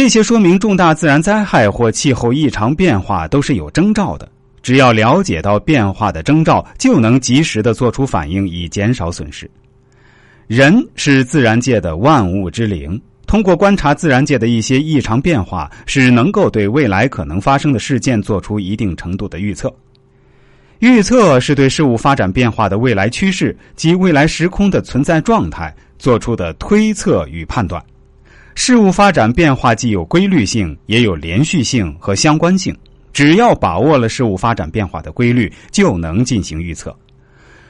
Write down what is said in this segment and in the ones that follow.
这些说明重大自然灾害或气候异常变化都是有征兆的。只要了解到变化的征兆，就能及时的做出反应，以减少损失。人是自然界的万物之灵，通过观察自然界的一些异常变化，是能够对未来可能发生的事件做出一定程度的预测。预测是对事物发展变化的未来趋势及未来时空的存在状态做出的推测与判断。事物发展变化既有规律性，也有连续性和相关性。只要把握了事物发展变化的规律，就能进行预测。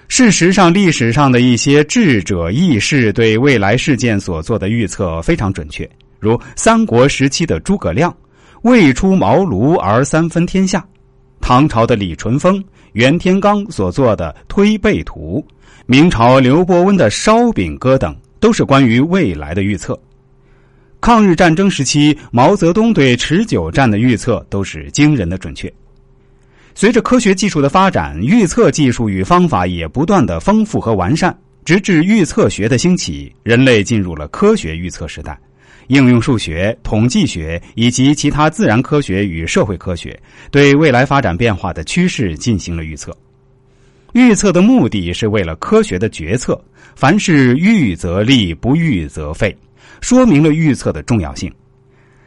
事实上，历史上的一些智者异士对未来事件所做的预测非常准确，如三国时期的诸葛亮“未出茅庐而三分天下”，唐朝的李淳风、袁天罡所做的《推背图》，明朝刘伯温的《烧饼歌》等，都是关于未来的预测。抗日战争时期，毛泽东对持久战的预测都是惊人的准确。随着科学技术的发展，预测技术与方法也不断的丰富和完善，直至预测学的兴起，人类进入了科学预测时代。应用数学、统计学以及其他自然科学与社会科学，对未来发展变化的趋势进行了预测。预测的目的是为了科学的决策。凡事预则立，不预则废。说明了预测的重要性，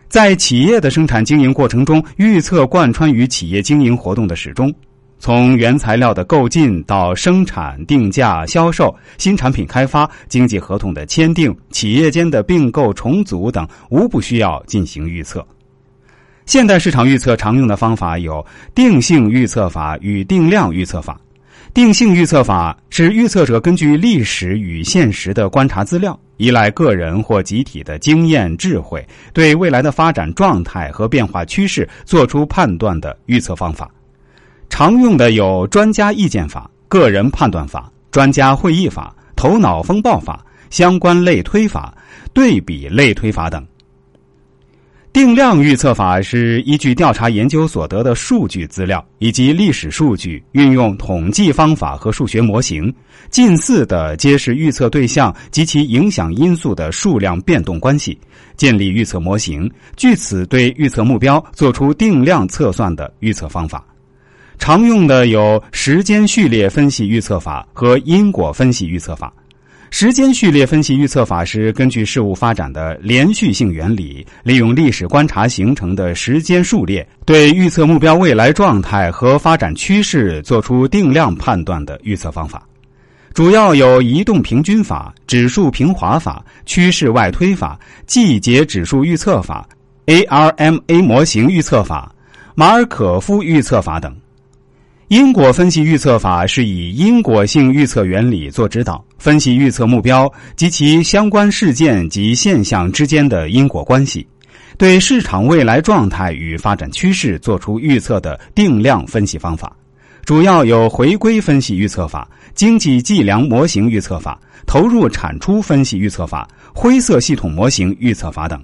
在企业的生产经营过程中，预测贯穿于企业经营活动的始终。从原材料的购进到生产、定价、销售、新产品开发、经济合同的签订、企业间的并购重组等，无不需要进行预测。现代市场预测常用的方法有定性预测法与定量预测法。定性预测法是预测者根据历史与现实的观察资料，依赖个人或集体的经验智慧，对未来的发展状态和变化趋势做出判断的预测方法。常用的有专家意见法、个人判断法、专家会议法、头脑风暴法、相关类推法、对比类推法等。定量预测法是依据调查研究所得的数据资料以及历史数据，运用统计方法和数学模型，近似的揭示预测对象及其影响因素的数量变动关系，建立预测模型，据此对预测目标做出定量测算的预测方法。常用的有时间序列分析预测法和因果分析预测法。时间序列分析预测法是根据事物发展的连续性原理，利用历史观察形成的时间数列，对预测目标未来状态和发展趋势做出定量判断的预测方法。主要有移动平均法、指数平滑法、趋势外推法、季节指数预测法、ARMA 模型预测法、马尔可夫预测法等。因果分析预测法是以因果性预测原理做指导，分析预测目标及其相关事件及现象之间的因果关系，对市场未来状态与发展趋势做出预测的定量分析方法。主要有回归分析预测法、经济计量模型预测法、投入产出分析预测法、灰色系统模型预测法等。